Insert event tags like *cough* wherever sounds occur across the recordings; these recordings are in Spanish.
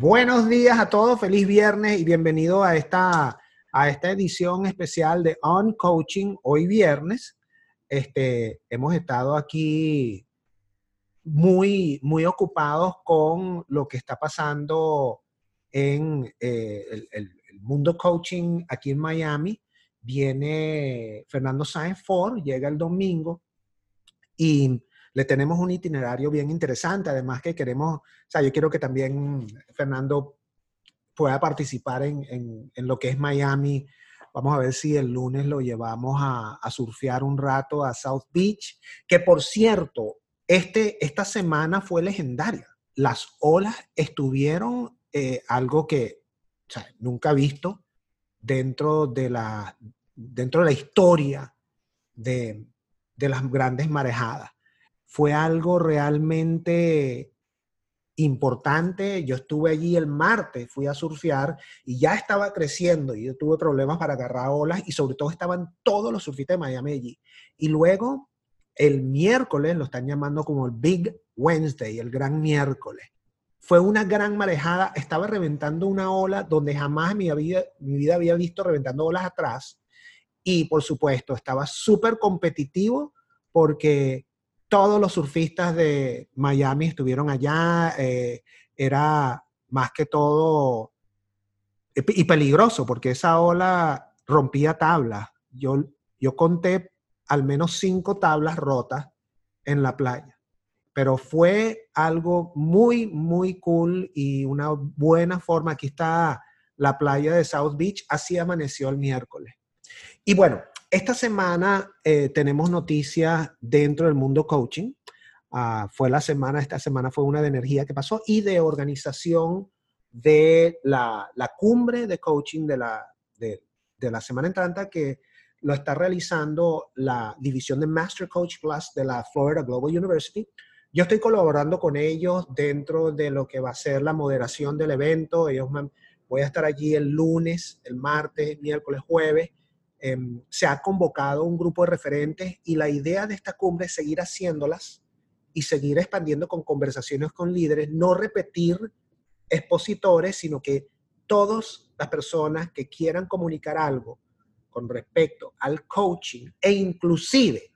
Buenos días a todos, feliz viernes y bienvenido a esta, a esta edición especial de On Coaching hoy viernes. Este, hemos estado aquí muy, muy ocupados con lo que está pasando en eh, el, el, mundo coaching aquí en Miami. Viene Fernando Sáenz Ford, llega el domingo y le tenemos un itinerario bien interesante, además que queremos, o sea, yo quiero que también Fernando pueda participar en, lo que es Miami. Vamos a ver si el lunes lo llevamos a, surfear un rato a South Beach, que por cierto, este, esta semana fue legendaria. Las olas estuvieron eh, algo que o sea, nunca visto dentro de la, dentro de la historia de, de las grandes marejadas fue algo realmente importante. Yo estuve allí el martes, fui a surfear y ya estaba creciendo y yo tuve problemas para agarrar olas y sobre todo estaban todos los surfistas de Miami allí. Y luego el miércoles lo están llamando como el Big Wednesday, el gran miércoles. Fue una gran marejada, estaba reventando una ola donde jamás en mi vida, mi vida había visto reventando olas atrás. Y por supuesto, estaba súper competitivo porque todos los surfistas de Miami estuvieron allá. Eh, era más que todo y peligroso porque esa ola rompía tablas. Yo, yo conté al menos cinco tablas rotas en la playa. Pero fue algo muy, muy cool y una buena forma. Aquí está la playa de South Beach. Así amaneció el miércoles. Y bueno, esta semana eh, tenemos noticias dentro del mundo coaching. Ah, fue la semana, esta semana fue una de energía que pasó y de organización de la, cumbre de coaching de la, de, la semana entrante que lo está realizando la división de Master Coach Plus de la Florida Global University. Yo estoy colaborando con ellos dentro de lo que va a ser la moderación del evento. Ellos voy a estar allí el lunes, el martes, miércoles, jueves Em, se ha convocado un grupo de referentes y la idea de esta cumbre es seguir haciéndolas y seguir expandiendo con conversaciones con líderes, no repetir expositores, sino que todas las personas que quieran comunicar algo con respecto al coaching e inclusive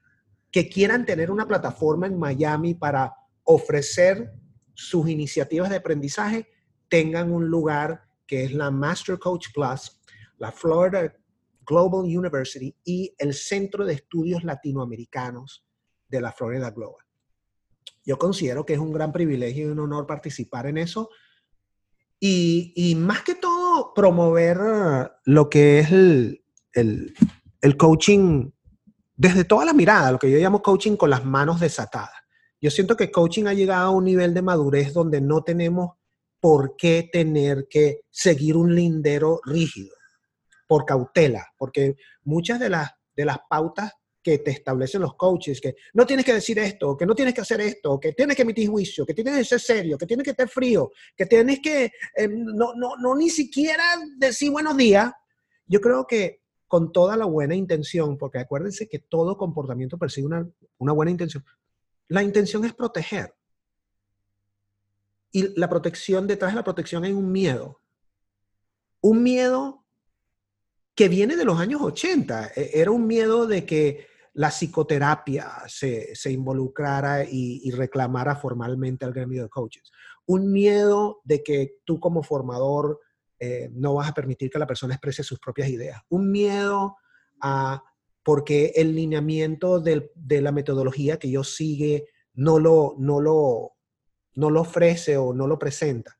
que quieran tener una plataforma en Miami para ofrecer sus iniciativas de aprendizaje, tengan un lugar que es la Master Coach Plus, la Florida Global University y el Centro de Estudios Latinoamericanos de la Florida Global. Yo considero que es un gran privilegio y un honor participar en eso y, más que todo promover lo que es el, el coaching desde toda la mirada, lo que yo llamo coaching con las manos desatadas. Yo siento que coaching ha llegado a un nivel de madurez donde no tenemos por qué tener que seguir un lindero rígido por cautela, porque muchas de las, de las pautas que te establecen los coaches, que no tienes que decir esto, que no tienes que hacer esto, que tienes que emitir juicio, que tienes que ser serio, que tienes que estar frío, que tienes que em, no, no, no ni siquiera decir buenos días. Yo creo que con toda la buena intención, porque acuérdense que todo comportamiento persigue una, una buena intención, la intención es proteger. Y la protección, detrás de la protección hay un miedo. Un miedo que viene de los años 80. E, era un miedo de que la psicoterapia se, involucrara y, reclamara formalmente al gremio de coaches. Un miedo de que tú como formador eh, no vas a permitir que la persona exprese sus propias ideas. Un miedo a porque el lineamiento de la metodología que yo sigue no lo, no, lo, no lo ofrece o no lo presenta.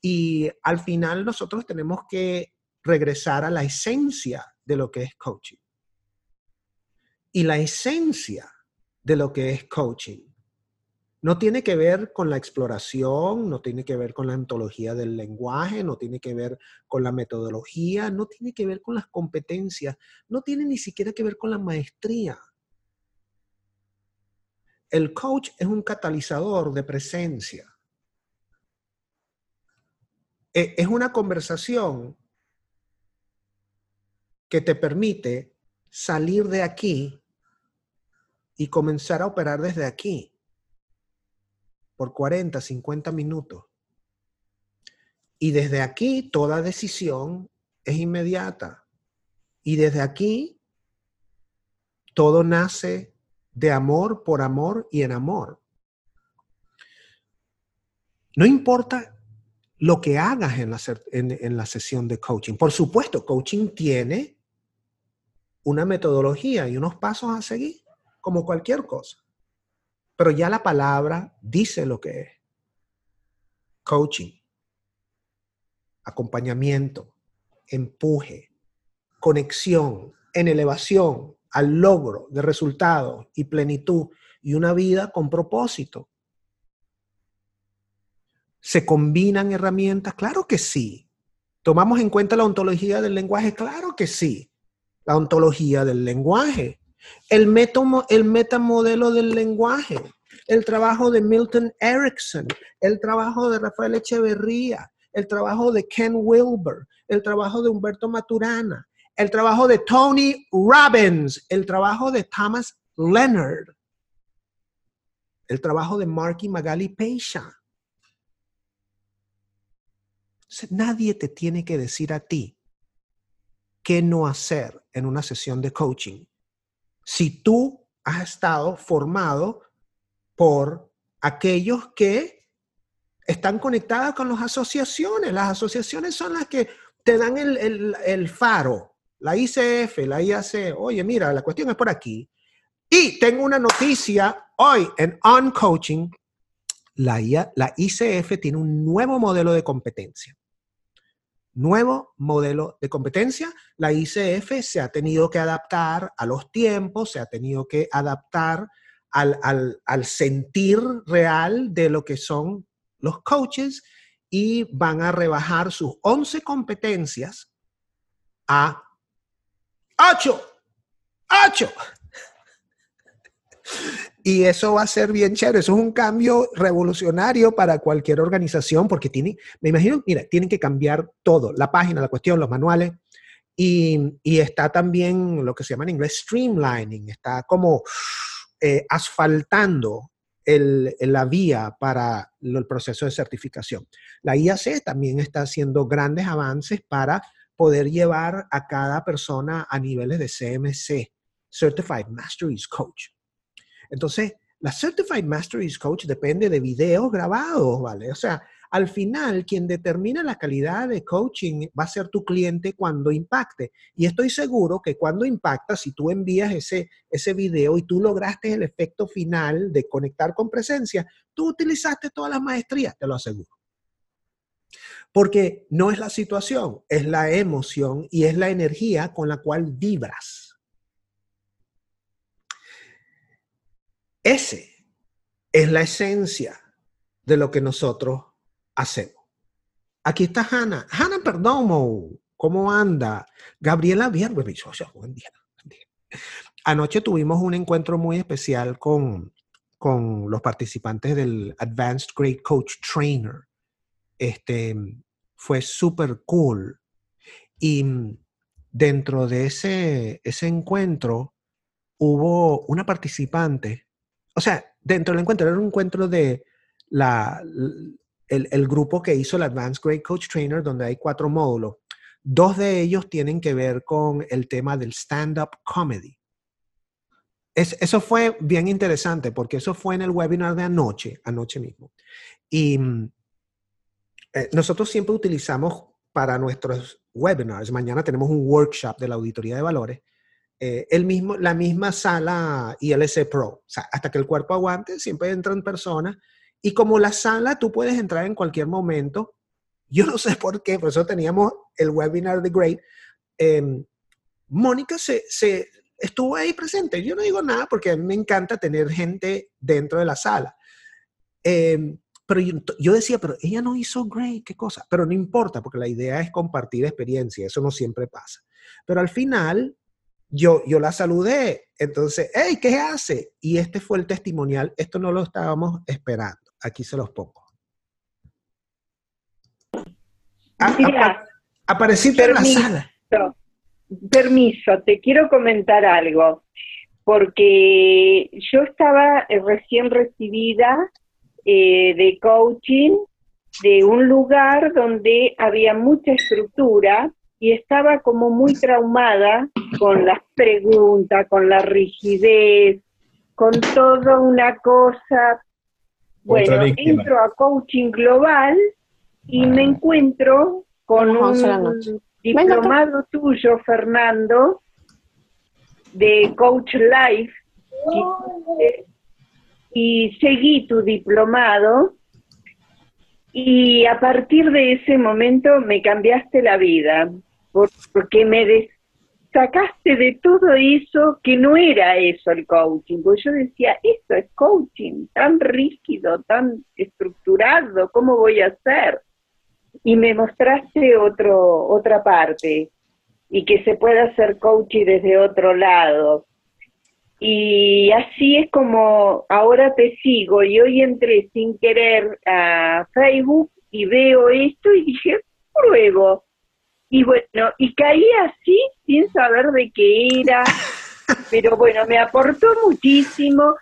Y al final nosotros tenemos que regresar a la esencia de lo que es coaching. Y la esencia de lo que es coaching No tiene que ver con la exploración, no tiene que ver con la ontología del lenguaje, no tiene que ver con la metodología, no tiene que ver con las competencias, no tiene ni siquiera que ver con la maestría. El coach es un catalizador de presencia. E, es una conversación que te permite salir de aquí y comenzar a operar desde aquí por 40, 50 minutos. Y desde aquí toda decisión es inmediata. Y desde aquí todo nace de amor por amor y en amor. No importa lo que hagas en la, en, la sesión de coaching. Por supuesto, coaching tiene una metodología y unos pasos a seguir, como cualquier cosa. Pero ya la palabra dice lo que es. Coaching, acompañamiento, empuje, conexión, en elevación al logro de resultados y plenitud y una vida con propósito. ¿Se combinan herramientas? Claro que sí. ¿Tomamos en cuenta la ontología del lenguaje? Claro que sí. La ontología del lenguaje el, el metamodelo del lenguaje, el trabajo de Milton Erickson, el trabajo de Rafael Echeverría, el trabajo de Ken Wilber, el trabajo de Humberto Maturana, el trabajo de Tony Robbins, el trabajo de Thomas Leonard, el trabajo de Marky Magali Peisha. Nadie te tiene que decir a ti qué no hacer en una sesión de coaching si tú has estado formado por aquellos que están conectados con las asociaciones. Las asociaciones son las que te dan el, faro, la ICF, la IAC. Oye, mira, la cuestión es por aquí. Y tengo una noticia hoy en On Coaching. La, la ICF tiene un nuevo modelo de competencia nuevo modelo de competencia. La ICF se ha tenido que adaptar a los tiempos, se ha tenido que adaptar al, sentir real de lo que son los coaches y van a rebajar sus 11 competencias a 8. 8. Y eso va a ser bien chévere. Eso es un cambio revolucionario para cualquier organización porque tiene, me imagino, mira, tienen que cambiar todo, la página, la cuestión, los manuales. Y, está también lo que se llama en inglés streamlining, está como eh, asfaltando la vía para el proceso de certificación. La IAC también está haciendo grandes avances para poder llevar a cada persona a niveles de CMC, Certified Masteries Coach. Entonces, la Certified Masteries Coach depende de videos grabados, ¿vale? O sea, al final, quien determina la calidad de coaching va a ser tu cliente cuando impacte. Y estoy seguro que cuando impacta, si tú envías ese, ese video y tú lograste el efecto final de conectar con presencia, tú utilizaste todas las maestrías, te lo aseguro. Porque no es la situación, es la emoción y es la energía con la cual vibras. Ese es la esencia de lo que nosotros hacemos. Aquí está Hanna. Hanna Perdomo, ¿cómo anda? Gabriela Vierbe, buen día. Anoche tuvimos un encuentro muy especial con, con los participantes del Advanced Great Coach Trainer. Este, fue súper cool. Y dentro de ese, ese encuentro hubo una participante o sea, dentro del encuentro, era un encuentro de la, el, grupo que hizo el Advanced Great Coach Trainer, donde hay cuatro módulos. Dos de ellos tienen que ver con el tema del stand-up comedy. eso fue bien interesante porque eso fue en el webinar de anoche, anoche mismo. Y eh, nosotros siempre utilizamos para nuestros webinars, mañana tenemos un workshop de la auditoría de valores, eh, el mismo, la misma sala ILC Pro. O sea, hasta que el cuerpo aguante, siempre entran personas. Y como la sala, tú puedes entrar en cualquier momento. Yo no sé por qué, por eso teníamos el webinar de Great. Em, Mónica se, estuvo ahí presente. Yo no digo nada porque a mí me encanta tener gente dentro de la sala. Em, pero yo, decía, pero ella no hizo great, qué cosa. Pero no importa, porque la idea es compartir experiencia, eso no siempre pasa. Pero al final, yo, yo la saludé. Entonces, hey, ¿qué hace? Y este fue el testimonial. Esto no lo estábamos esperando. Aquí se los pongo. apareciste en la sala. Permiso, te quiero comentar algo. Porque yo estaba eh, recién recibida eh, de coaching de un lugar donde había mucha estructura y estaba como muy traumada con las preguntas, con la rigidez, con toda una cosa. Bueno, entro a coaching global y me encuentro con un diplomado tuyo, Fernando, de Coach Life, y seguí tu diplomado y a partir de ese momento me cambiaste la vida, porque me sacaste de todo eso que no era eso el coaching, porque yo decía, esto es coaching, tan rígido, tan estructurado, ¿cómo voy a hacer? Y me mostraste otro, otra parte, y que se puede hacer coaching desde otro lado. Y así es como ahora te sigo y hoy entré sin querer a Facebook y veo esto y dije, pruebo. Y bueno, y caí así sin saber de qué era, *laughs* pero bueno, me aportó muchísimo.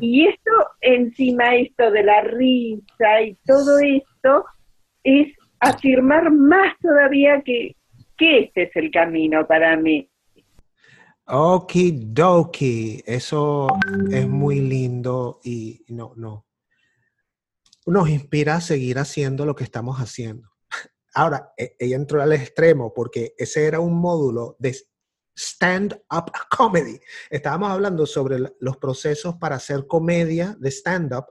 Y esto, encima esto de la risa y todo esto, es afirmar más todavía que, que este es el camino para mí. Okidoki, eso es muy lindo y no, no. Nos inspira a seguir haciendo lo que estamos haciendo. Ahora, e, ella entró al extremo porque ese era un módulo de stand-up comedy. Estábamos hablando sobre los procesos para hacer comedia de stand-up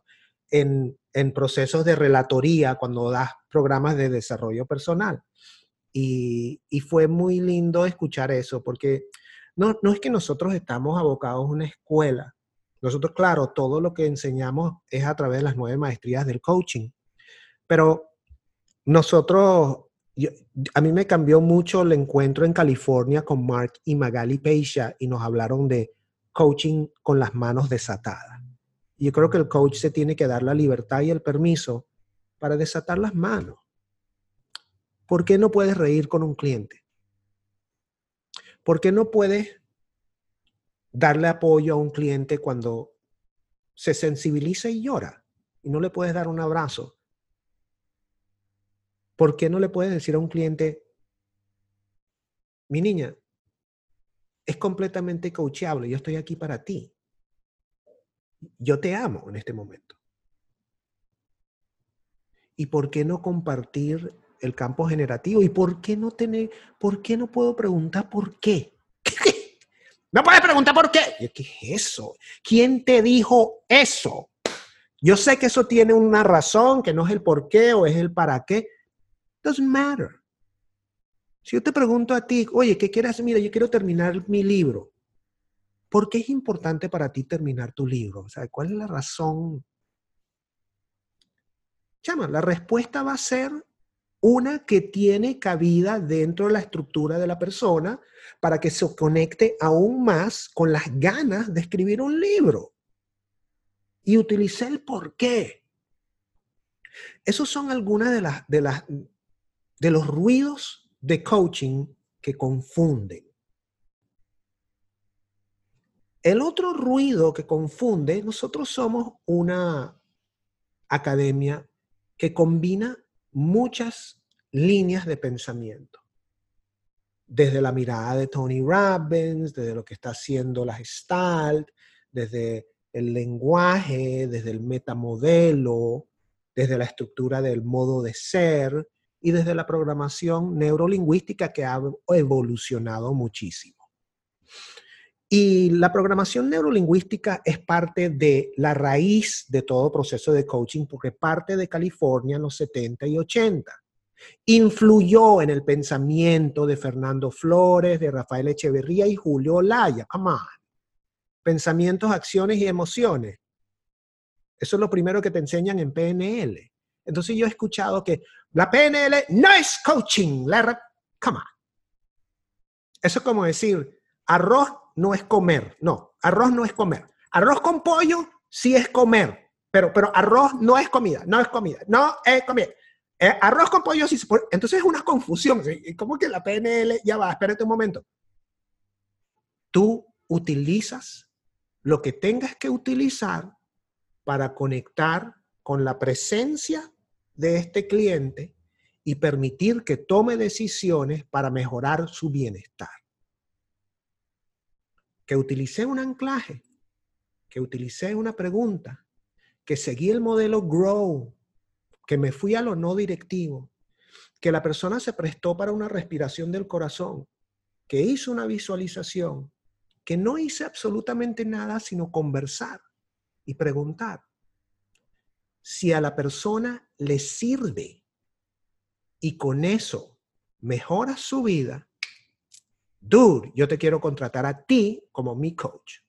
en, en, procesos de relatoría cuando das programas de desarrollo personal. Y, y fue muy lindo escuchar eso porque no, no es que nosotros estamos abocados a una escuela. Nosotros, claro, todo lo que enseñamos es a través de las nueve maestrías del coaching. Pero nosotros, a mí me cambió mucho el encuentro en California con Mark y Magali Peisha y nos hablaron de coaching con las manos desatadas. Yo creo que el coach se tiene que dar la libertad y el permiso para desatar las manos. ¿Por qué no puedes reír con un cliente? ¿Por qué no puedes darle apoyo a un cliente cuando se sensibiliza y llora y no le puedes dar un abrazo? ¿Por qué no le puedes decir a un cliente, mi niña, es completamente coachable, yo estoy aquí para ti. Yo te amo en este momento. ¿Y por qué no compartir el campo generativo. ¿Y por qué no tener, por qué no puedo preguntar por qué? *laughs* No puedes preguntar por qué. ¿Qué es eso? ¿Quién te dijo eso? Yo sé que eso tiene una razón, que no es el por qué o es el para qué. Doesn't matter. Si yo te pregunto a ti, oye, ¿qué quieres? Mira, yo quiero terminar mi libro. ¿Por qué es importante para ti terminar tu libro? O sea, ¿cuál es la razón? Chama, la respuesta va a ser una que tiene cabida dentro de la estructura de la persona para que se conecte aún más con las ganas de escribir un libro. Y utilicé el por qué. Esos son algunas de las de los ruidos de coaching que confunden. El otro ruido que confunde, nosotros somos una academia que combina muchas líneas de pensamiento. Desde la mirada de Tony Robbins, desde lo que está haciendo la Gestalt, desde el lenguaje, desde el metamodelo, desde la estructura del modo de ser y desde la programación neurolingüística que ha evolucionado muchísimo. Y la programación neurolingüística es parte de la raíz de todo proceso de coaching porque parte de California en los 70 y 80. Influyó en el pensamiento de Fernando Flores, de Rafael Echeverría y Julio Olaya. On. Pensamientos, acciones y emociones. Eso es lo primero que te enseñan en PNL. Entonces yo he escuchado que la PNL no es coaching. La Come on. Eso es como decir, arroz no es comer. No, arroz no es comer. Arroz con pollo sí es comer, pero, pero arroz no es comida, no es comida, no es comida. Eh, arroz con pollo sí se Entonces es una confusión. ¿Cómo que la PNL? Ya va, espérate un momento. Tú utilizas lo que tengas que utilizar para conectar con la presencia de este cliente y permitir que tome decisiones para mejorar su bienestar. Que utilicé un anclaje, que utilicé una pregunta, que seguí el modelo Grow, que me fui a lo no directivo, que la persona se prestó para una respiración del corazón, que hizo una visualización, que no hice absolutamente nada sino conversar y preguntar si a la persona le sirve y con eso mejora su vida, dude, yo te quiero contratar a ti como mi coach.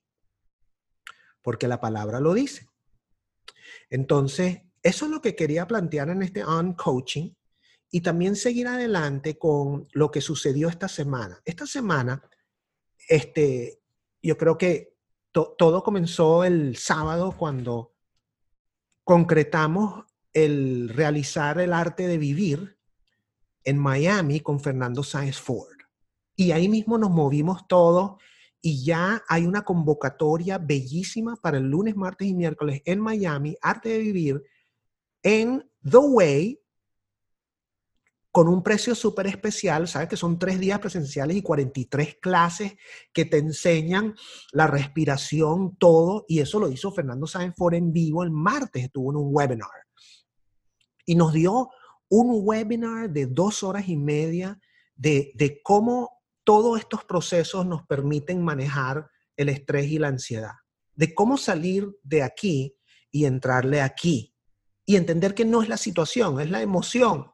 Porque la palabra lo dice. Entonces, eso es lo que quería plantear en este on coaching y también seguir adelante con lo que sucedió esta semana. Esta semana, este, yo creo que todo comenzó el sábado cuando concretamos el realizar el arte de vivir en Miami con Fernando Sáenz Ford. Y ahí mismo nos movimos todos y ya hay una convocatoria bellísima para el lunes, martes y miércoles en Miami, Arte de Vivir, en The Way, con un precio súper especial, sabes que son tres días presenciales y 43 clases que te enseñan la respiración, todo, y eso lo hizo Fernando Sáenz en vivo el martes, estuvo en un webinar. Y nos dio un webinar de dos horas y media de, de cómo todos estos procesos nos permiten manejar el estrés y la ansiedad, de cómo salir de aquí y entrarle aquí, y entender que no es la situación, es la emoción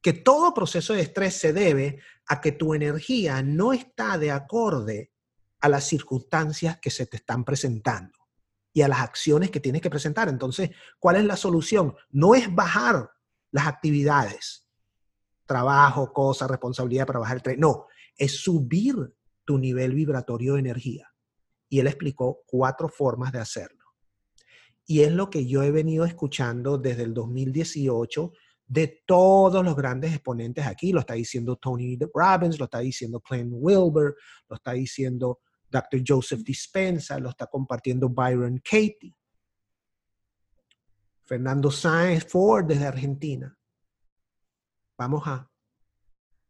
que todo proceso de estrés se debe a que tu energía no está de acorde a las circunstancias que se te están presentando y a las acciones que tienes que presentar. Entonces, ¿cuál es la solución? No es bajar las actividades, trabajo, cosas, responsabilidad para bajar el estrés. No, es subir tu nivel vibratorio de energía. Y él explicó cuatro formas de hacerlo. Y es lo que yo he venido escuchando desde el 2018 de todos los grandes exponentes aquí. Lo está diciendo Tony Robbins, lo está diciendo Glenn Wilber, lo está diciendo Dr. Joseph Dispensa, lo está compartiendo Byron Katie. Fernando Sáenz Ford desde Argentina. Vamos a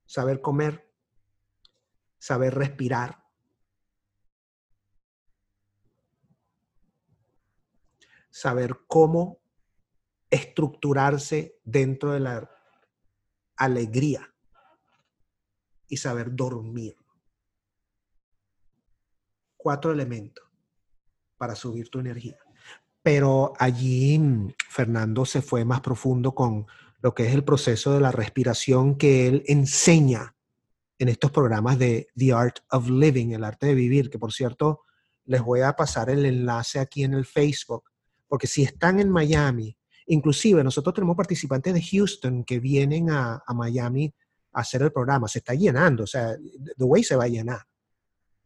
saber comer, saber respirar. Saber cómo estructurarse dentro de la alegría y saber dormir. Cuatro elementos para subir tu energía. Pero allí Fernando se fue más profundo con lo que es el proceso de la respiración que él enseña en estos programas de The Art of Living, el arte de vivir, que por cierto les voy a pasar el enlace aquí en el Facebook, porque si están en Miami Inclusive nosotros tenemos participantes de Houston que vienen a, Miami a hacer el programa. Se está llenando, o sea, The Way se va a llenar.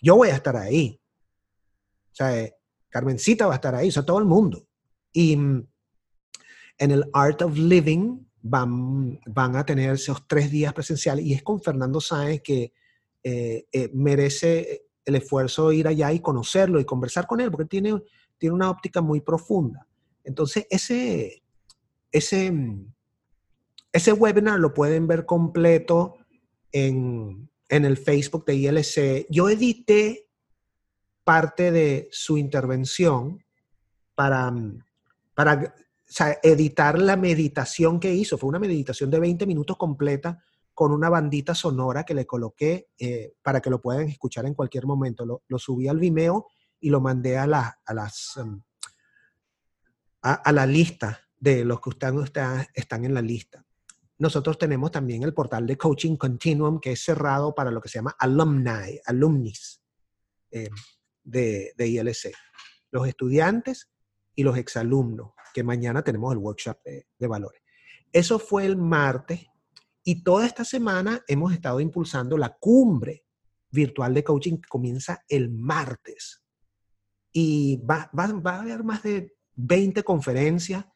Yo voy a estar ahí. O sea, eh, Carmencita va a estar ahí, o sea, todo el mundo. Y mm, en el Art of Living van, van a tener esos tres días presenciales y es con Fernando Sáenz que eh, eh, merece el esfuerzo ir allá y conocerlo y conversar con él, porque tiene, tiene una óptica muy profunda. Entonces, ese, ese, ese webinar lo pueden ver completo en, el Facebook de ILC. Yo edité parte de su intervención para, para editar la meditación que hizo. Fue una meditación de 20 minutos completa con una bandita sonora que le coloqué eh, para que lo puedan escuchar en cualquier momento. Lo, subí al Vimeo y lo mandé a, la, a las, um, a la lista de los que están, están en la lista. Nosotros tenemos también el portal de Coaching Continuum, que es cerrado para lo que se llama alumni, alumnis eh, de, de ILC. Los estudiantes y los exalumnos, que mañana tenemos el workshop de, valores. Eso fue el martes y toda esta semana hemos estado impulsando la cumbre virtual de coaching que comienza el martes. Y va, va a haber más de 20 conferencias.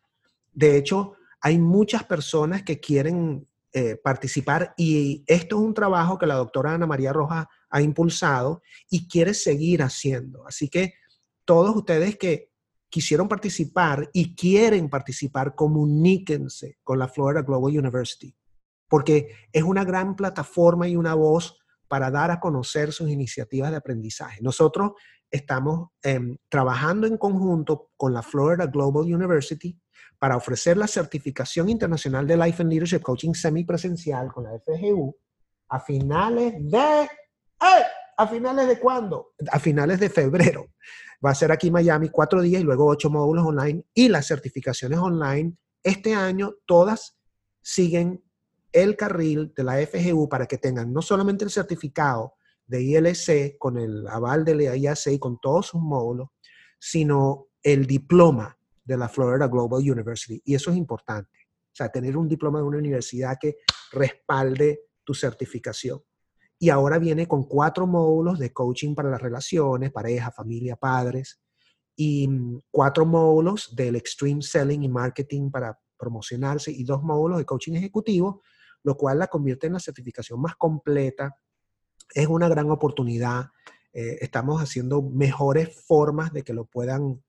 De hecho, hay muchas personas que quieren eh, participar y esto es un trabajo que la doctora Ana María Rojas ha impulsado y quiere seguir haciendo. Así que todos ustedes que quisieron participar y quieren participar, comuníquense con la Florida Global University, porque es una gran plataforma y una voz para dar a conocer sus iniciativas de aprendizaje. Nosotros estamos em, trabajando en conjunto con la Florida Global University para ofrecer la certificación internacional de Life and Leadership Coaching semipresencial con la FGU a finales de... ¡eh! ¿A finales de cuándo? A finales de febrero. Va a ser aquí en Miami cuatro días y luego ocho módulos online y las certificaciones online. Este año todas siguen el carril de la FGU para que tengan no solamente el certificado de ILC con el aval de la IAC y con todos sus módulos, sino el diploma de la Florida Global University. Y eso es importante. O sea, tener un diploma de una universidad que respalde tu certificación. Y ahora viene con cuatro módulos de coaching para las relaciones, pareja, familia, padres, y mm, cuatro módulos del Extreme Selling y Marketing para promocionarse y dos módulos de coaching ejecutivo, lo cual la convierte en la certificación más completa. Es una gran oportunidad. Eh, estamos haciendo mejores formas de que lo puedan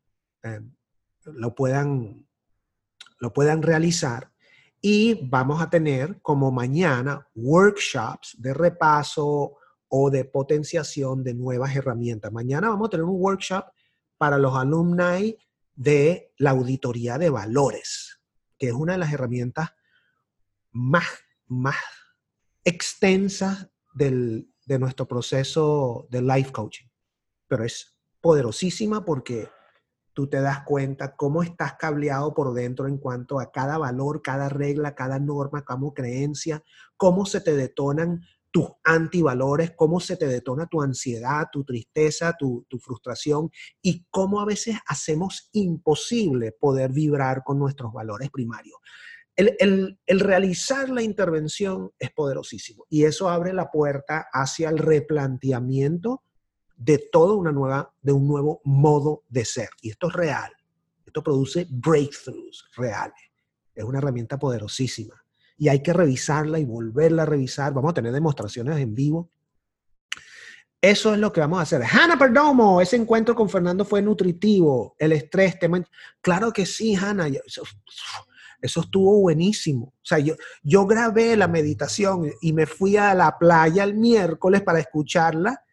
em, lo puedan, lo puedan realizar. Y vamos a tener como mañana workshops de repaso o de potenciación de nuevas herramientas. Mañana vamos a tener un workshop para los alumni de la auditoría de valores, que es una de las herramientas más, más extensas del, de nuestro proceso de life coaching. Pero es poderosísima porque tú te das cuenta cómo estás cableado por dentro en cuanto a cada valor, cada regla, cada norma, como creencia, cómo se te detonan tus antivalores, cómo se te detona tu ansiedad, tu tristeza, tu, frustración y cómo a veces hacemos imposible poder vibrar con nuestros valores primarios. El, realizar la intervención es poderosísimo y eso abre la puerta hacia el replanteamiento de todo una nueva, de un nuevo modo de ser. Y esto es real. Esto produce breakthroughs reales. Es una herramienta poderosísima. Y hay que revisarla y volverla a revisar. Vamos a tener demostraciones en vivo. Eso es lo que vamos a hacer. Hanna Perdomo, ese encuentro con Fernando fue nutritivo. El estrés, tema... Claro que sí, Hanna. Eso, eso, estuvo buenísimo. O sea, yo, yo grabé la meditación y me fui a la playa el miércoles para escucharla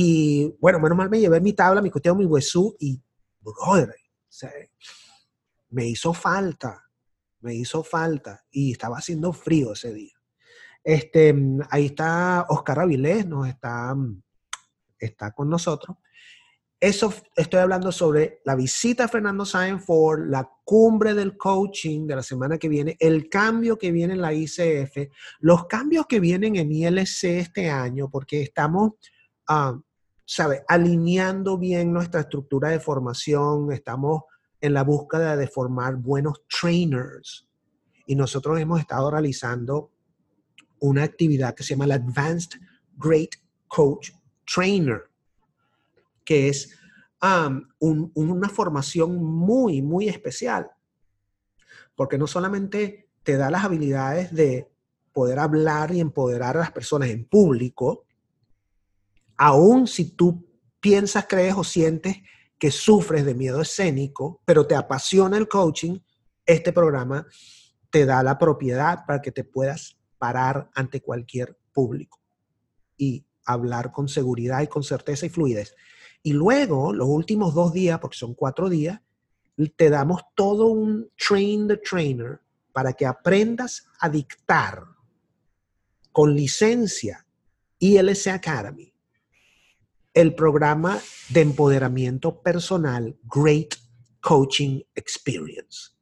y bueno, menos mal me llevé mi tabla, mi costeo, mi huesú y, brother, me hizo falta, me hizo falta y estaba haciendo frío ese día. Este, ahí está Oscar Avilés, nos está, está con nosotros. Eso estoy hablando sobre la visita a Fernando Sáenz Ford, la cumbre del coaching de la semana que viene, el cambio que viene en la ICF, los cambios que vienen en ILC este año, porque estamos Ah, ¿sabe? Alineando bien nuestra estructura de formación, estamos en la búsqueda de formar buenos trainers. Y nosotros hemos estado realizando una actividad que se llama el Advanced Great Coach Trainer, que es una formación muy, muy especial, porque no solamente te da las habilidades de poder hablar y empoderar a las personas en público, aún si tú piensas, crees o sientes que sufres de miedo escénico, pero te apasiona el coaching, este programa te da la propiedad para que te puedas parar ante cualquier público y hablar con seguridad y con certeza y fluidez. Y luego, los últimos dos días, porque son cuatro días, te damos todo un train the trainer para que aprendas a dictar con licencia ILC Academy el programa de empoderamiento personal Great Coaching Experience.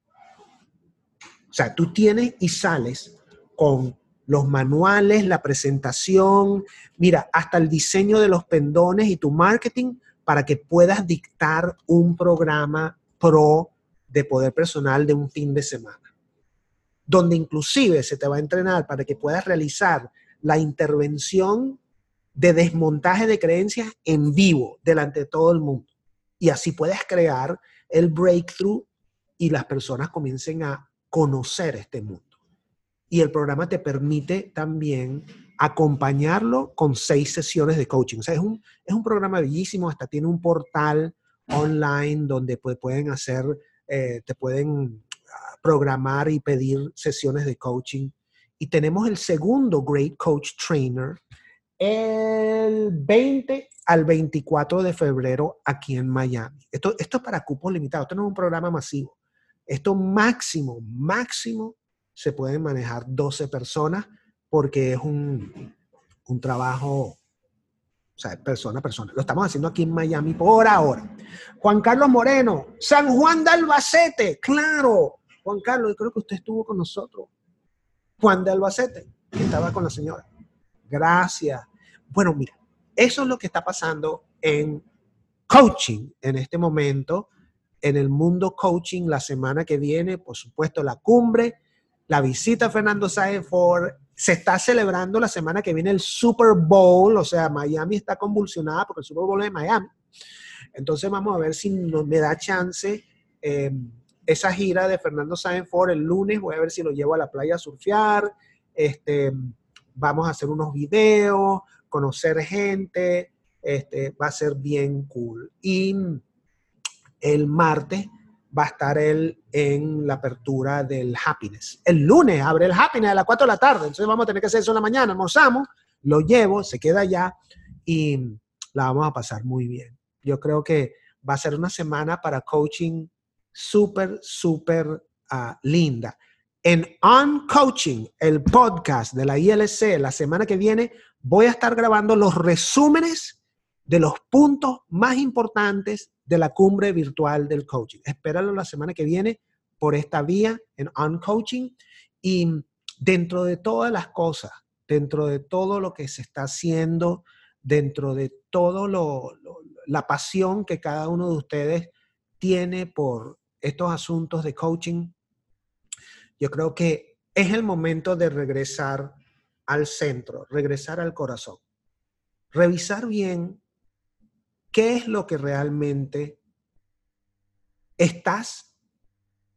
O sea, tú tienes y sales con los manuales, la presentación, mira, hasta el diseño de los pendones y tu marketing para que puedas dictar un programa pro de poder personal de un fin de semana, donde inclusive se te va a entrenar para que puedas realizar la intervención de desmontaje de creencias en vivo delante de todo el mundo. Y así puedes crear el breakthrough y las personas comiencen a conocer este mundo. Y el programa te permite también acompañarlo con seis sesiones de coaching. O sea, es un, es un programa bellísimo, hasta tiene un portal online donde pueden hacer, eh, te pueden ah, programar y pedir sesiones de coaching. Y tenemos el segundo Great Coach Trainer el 20 al 24 de febrero aquí en Miami. Esto, esto es para cupos limitados, esto no es un programa masivo. Esto máximo, máximo se pueden manejar 12 personas porque es un, un trabajo, o sea, persona a persona. Lo estamos haciendo aquí en Miami por ahora. Juan Carlos Moreno, San Juan de Albacete, claro. Juan Carlos, yo creo que usted estuvo con nosotros. Juan de Albacete, estaba con la señora. Gracias. Bueno, mira, eso es lo que está pasando en coaching en este momento, en el mundo coaching la semana que viene, por supuesto, la cumbre, la visita a Fernando Sáenz Ford, se está celebrando la semana que viene el Super Bowl, o sea, Miami está convulsionada porque el Super Bowl es de Miami. Entonces vamos a ver si me da chance eh, esa gira de Fernando Sáenz Ford el lunes, voy a ver si lo llevo a la playa a surfear, este, vamos a hacer unos videos, conocer gente, este, va a ser bien cool. Y el martes va a estar él en la apertura del Happiness. El lunes abre el Happiness a las 4 de la tarde, entonces vamos a tener que hacer eso en la mañana, almorzamos, lo llevo, se queda allá y la vamos a pasar muy bien. Yo creo que va a ser una semana para coaching súper, súper ah, linda. En On Coaching, el podcast de la ILC, la semana que viene voy a estar grabando los resúmenes de los puntos más importantes de la cumbre virtual del coaching. Espéralo la semana que viene por esta vía en On Coaching y dentro de todas las cosas, dentro de todo lo que se está haciendo, dentro de todo lo, la pasión que cada uno de ustedes tiene por estos asuntos de coaching, yo creo que es el momento de regresar al centro, regresar al corazón, revisar bien qué es lo que realmente estás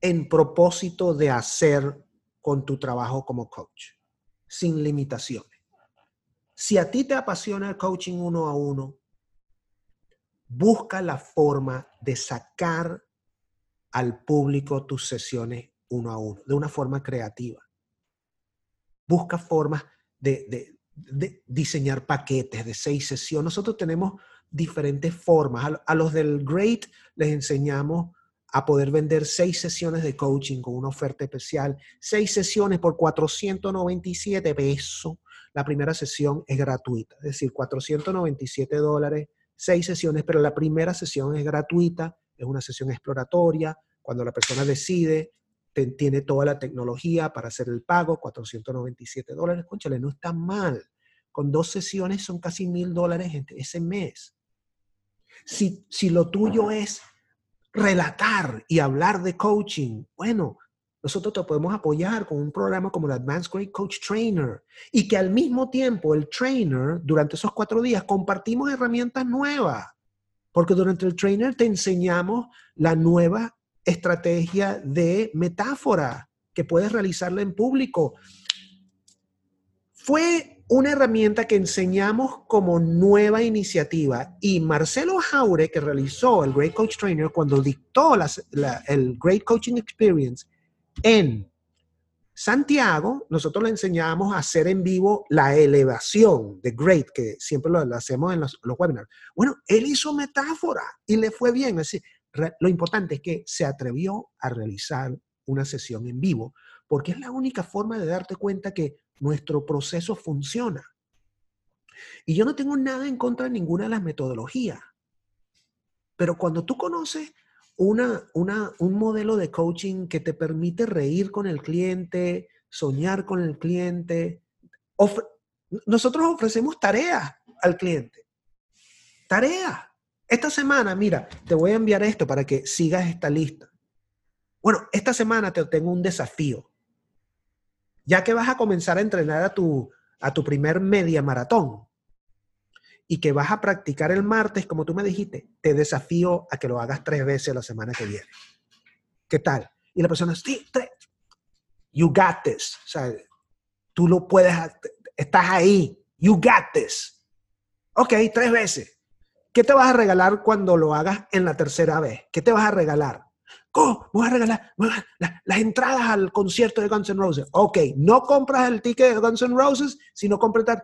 en propósito de hacer con tu trabajo como coach, sin limitaciones. Si a ti te apasiona el coaching uno a uno, busca la forma de sacar al público tus sesiones uno a uno, de una forma creativa. Busca formas de, diseñar paquetes de seis sesiones. Nosotros tenemos diferentes formas. A, los del Great les enseñamos a poder vender seis sesiones de coaching con una oferta especial, seis sesiones por 497 pesos. La primera sesión es gratuita, es decir, 497 dólares, seis sesiones, pero la primera sesión es gratuita, es una sesión exploratoria, cuando la persona decide tiene toda la tecnología para hacer el pago, 497 dólares. Conchale, no está mal. Con dos sesiones son casi mil dólares ese mes. Si, si lo tuyo es relatar y hablar de coaching, bueno, nosotros te podemos apoyar con un programa como el Advanced Great Coach Trainer y que al mismo tiempo el trainer, durante esos cuatro días, compartimos herramientas nuevas. Porque durante el trainer te enseñamos la nueva estrategia de metáfora que puedes realizarla en público. Fue una herramienta que enseñamos como nueva iniciativa y Marcelo Jaure, que realizó el Great Coach Trainer cuando dictó el Great Coaching Experience en Santiago, nosotros le enseñamos a hacer en vivo la elevación de Great, que siempre lo, hacemos en los, webinars. Bueno, él hizo metáfora y le fue bien. Es lo importante es que se atrevió a realizar una sesión en vivo, porque es la única forma de darte cuenta que nuestro proceso funciona. Y yo no tengo nada en contra de ninguna de las metodologías, pero cuando tú conoces una, un modelo de coaching que te permite reír con el cliente, soñar con el cliente, nosotros ofrecemos tareas al cliente. Tareas. Esta semana, mira, te voy a enviar esto para que sigas esta lista. Bueno, esta semana te tengo un desafío. Ya que vas a comenzar a entrenar a tu, a tu primer media maratón y que vas a practicar el martes, como tú me dijiste, te desafío a que lo hagas tres veces la semana que viene. ¿Qué tal? Y la persona, sí, tres. You got this. O sea, tú lo puedes, estás ahí. You got this. Ok, tres veces. ¿Qué te vas a regalar cuando lo hagas en la tercera vez? ¿Qué te vas a regalar? ¿Cómo? Voy a regalar las, entradas al concierto de Guns N' Roses. Ok, no compras el ticket de Guns N' Roses, sino compras...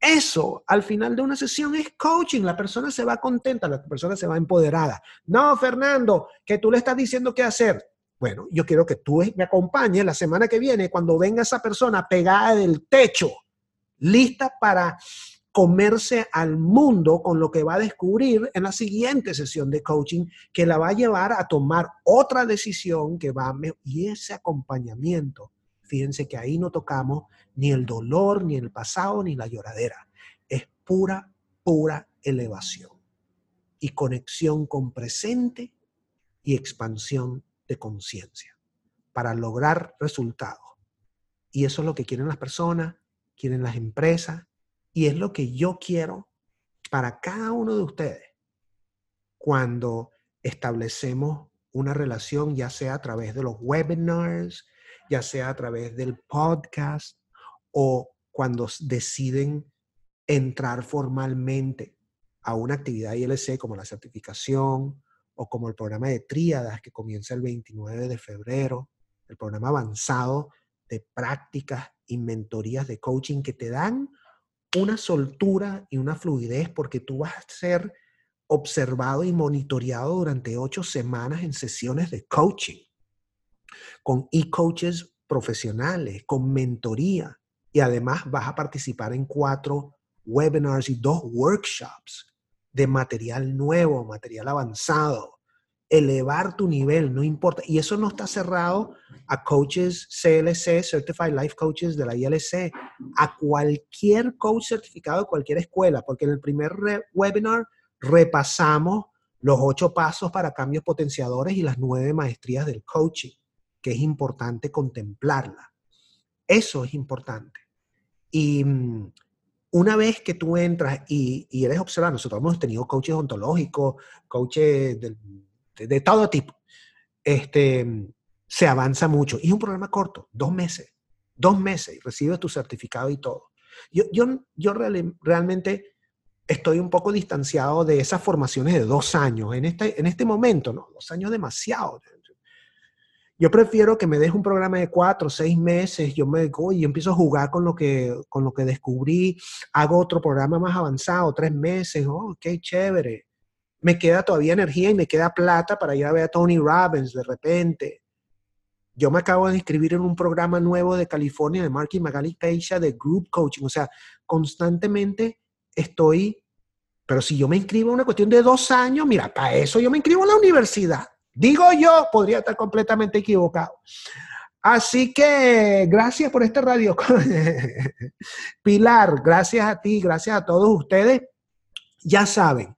Eso al final de una sesión es coaching. La persona se va contenta, la persona se va empoderada. No, Fernando, que tú le estás diciendo qué hacer. Bueno, yo quiero que tú me acompañes la semana que viene cuando venga esa persona pegada del techo, lista para comerse al mundo con lo que va a descubrir en la siguiente sesión de coaching que la va a llevar a tomar otra decisión que va a... Y ese acompañamiento, fíjense que ahí no tocamos ni el dolor, ni el pasado, ni la lloradera. Es pura, pura elevación y conexión con presente y expansión de conciencia para lograr resultados. Y eso es lo que quieren las personas, quieren las empresas, y es lo que yo quiero para cada uno de ustedes cuando establecemos una relación, ya sea a través de los webinars, ya sea a través del podcast o cuando deciden entrar formalmente a una actividad ILC como la certificación o como el programa de tríadas que comienza el 29 de febrero, el programa avanzado de prácticas y mentorías de coaching que te dan una soltura y una fluidez porque tú vas a ser observado y monitoreado durante ocho semanas en sesiones de coaching, con e-coaches profesionales, con mentoría, y además vas a participar en cuatro webinars y dos workshops de material nuevo, material avanzado, elevar tu nivel, no importa. Y eso no está cerrado a coaches CLC, Certified Life Coaches de la ILC, a cualquier coach certificado de cualquier escuela, porque en el primer webinar repasamos los ocho pasos para cambios potenciadores y las nueve maestrías del coaching, que es importante contemplarla. Eso es importante. Y mm, una vez que tú entras y, y eres observado, nosotros hemos tenido coaches ontológicos, coaches del de todo tipo, este, se avanza mucho. Y es un programa corto, dos meses, dos meses, y recibes tu certificado y todo. Yo, yo, yo realmente estoy un poco distanciado de esas formaciones de dos años. En este, en este momento, ¿no? Dos años demasiado. Yo prefiero que me deje un programa de cuatro, seis meses, yo me y empiezo a jugar con lo, que, con lo que descubrí, hago otro programa más avanzado, tres meses, oh, qué chévere me queda todavía energía y me queda plata para ir a ver a Tony Robbins de repente. Yo me acabo de inscribir en un programa nuevo de California de Marky Magali Peisha de Group Coaching. O sea, constantemente estoy, pero si yo me inscribo en una cuestión de dos años, mira, para eso yo me inscribo en la universidad. Digo yo, podría estar completamente equivocado. Así que gracias por este radio. *laughs* Pilar, gracias a ti, gracias a todos ustedes. Ya saben,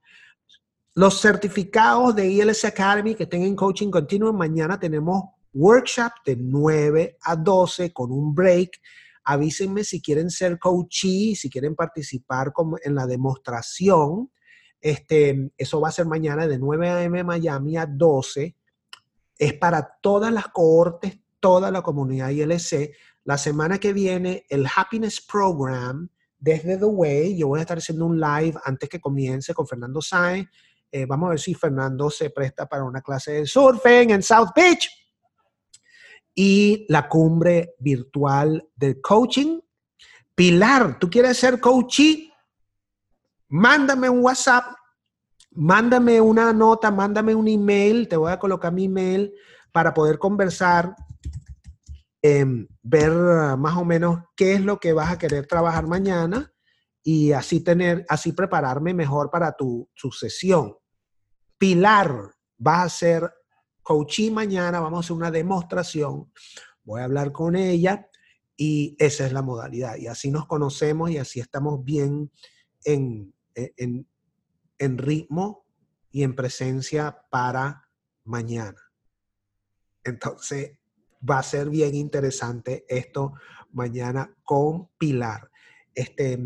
los certificados de ILS Academy que tengan coaching continuo, mañana tenemos workshop de 9 a 12 con un break. Avísenme si quieren ser coachee, si quieren participar como en la demostración. Este, eso va a ser mañana de 9 a.m. Miami a 12. Es para todas las cohortes, toda la comunidad ILC. La semana que viene, el Happiness Program desde The Way. Yo voy a estar haciendo un live antes que comience con Fernando Sáenz eh, vamos a ver si Fernando se presta para una clase de surfing en South Beach. Y la cumbre virtual de coaching. Pilar, ¿tú quieres ser coachee? Mándame un WhatsApp, mándame una nota, mándame un email, te voy a colocar mi email para poder conversar, em, ver más o menos qué es lo que vas a querer trabajar mañana y así tener, así prepararme mejor para tu sucesión. Pilar va a ser coachí mañana, vamos a hacer una demostración, voy a hablar con ella y esa es la modalidad. Y así nos conocemos y así estamos bien en, en, en ritmo y en presencia para mañana. Entonces, va a ser bien interesante esto mañana con Pilar. Este,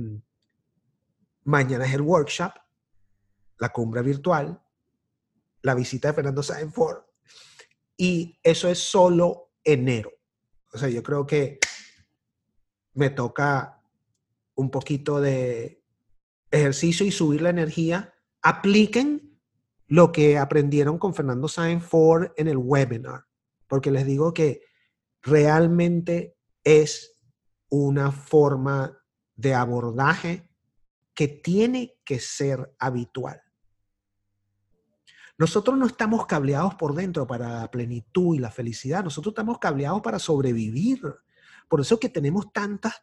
mañana es el workshop, la cumbre virtual, la visita de Fernando Sáenz Ford, y eso es solo enero. O sea, yo creo que me toca un poquito de ejercicio y subir la energía. Apliquen lo que aprendieron con Fernando Sáenz Ford en el webinar, porque les digo que realmente es una forma de abordaje que tiene que ser habitual. Nosotros no estamos cableados por dentro para la plenitud y la felicidad, nosotros estamos cableados para sobrevivir. Por eso que tenemos tanta,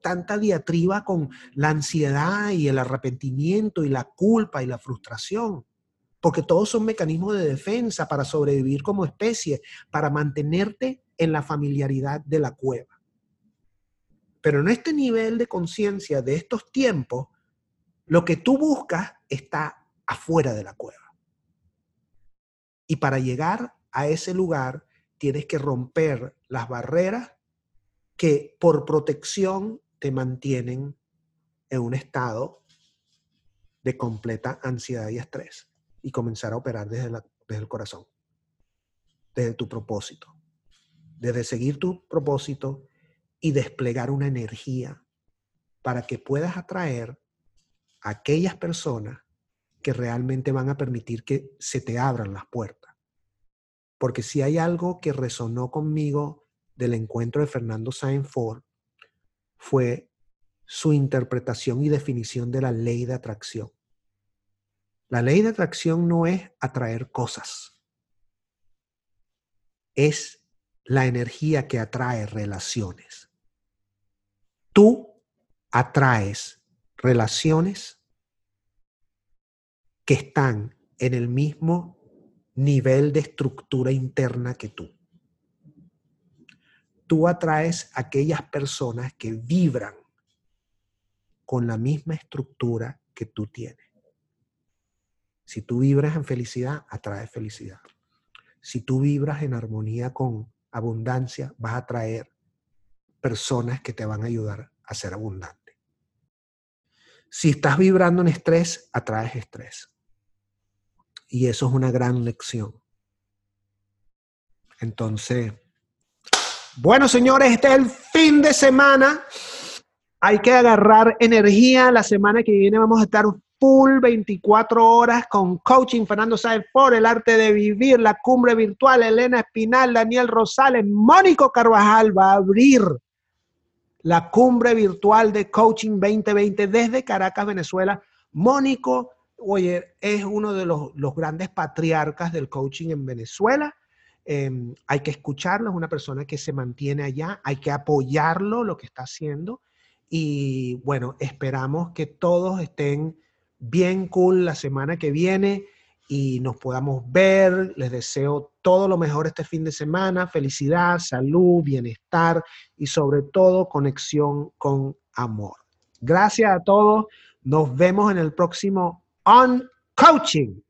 tanta diatriba con la ansiedad y el arrepentimiento y la culpa y la frustración. Porque todos son mecanismos de defensa para sobrevivir como especie, para mantenerte en la familiaridad de la cueva. Pero en este nivel de conciencia de estos tiempos, lo que tú buscas está afuera de la cueva. Y para llegar a ese lugar tienes que romper las barreras que por protección te mantienen en un estado de completa ansiedad y estrés y comenzar a operar desde, desde el corazón, desde tu propósito, desde seguir tu propósito y desplegar una energía para que puedas atraer a aquellas personas que realmente van a permitir que se te abran las puertas. Porque si hay algo que resonó conmigo del encuentro de Fernando Sainz Ford, fue su interpretación y definición de la ley de atracción. La ley de atracción no es atraer cosas, es la energía que atrae relaciones. Tú atraes relaciones que están en el mismo nivel de estructura interna que tú. Tú atraes aquellas personas que vibran con la misma estructura que tú tienes. Si tú vibras en felicidad, atraes felicidad. Si tú vibras en armonía con abundancia, vas a atraer personas que te van a ayudar a ser abundante. Si estás vibrando en estrés, atraes estrés. Y eso es una gran lección. Entonces, bueno, señores, este es el fin de semana. Hay que agarrar energía. La semana que viene vamos a estar full 24 horas con coaching Fernando Sáenz por el arte de vivir, la cumbre virtual, Elena Espinal, Daniel Rosales, Mónico Carvajal va a abrir la cumbre virtual de coaching 2020 desde Caracas, Venezuela. Mónico oye, es uno de los, grandes patriarcas del coaching en Venezuela. Em, hay que escucharlo, es una persona que se mantiene allá, hay que apoyarlo, lo que está haciendo. Y bueno, esperamos que todos estén bien cool la semana que viene y nos podamos ver. Les deseo todo lo mejor este fin de semana, felicidad, salud, bienestar y sobre todo conexión con amor. Gracias a todos. Nos vemos en el próximo on coaching.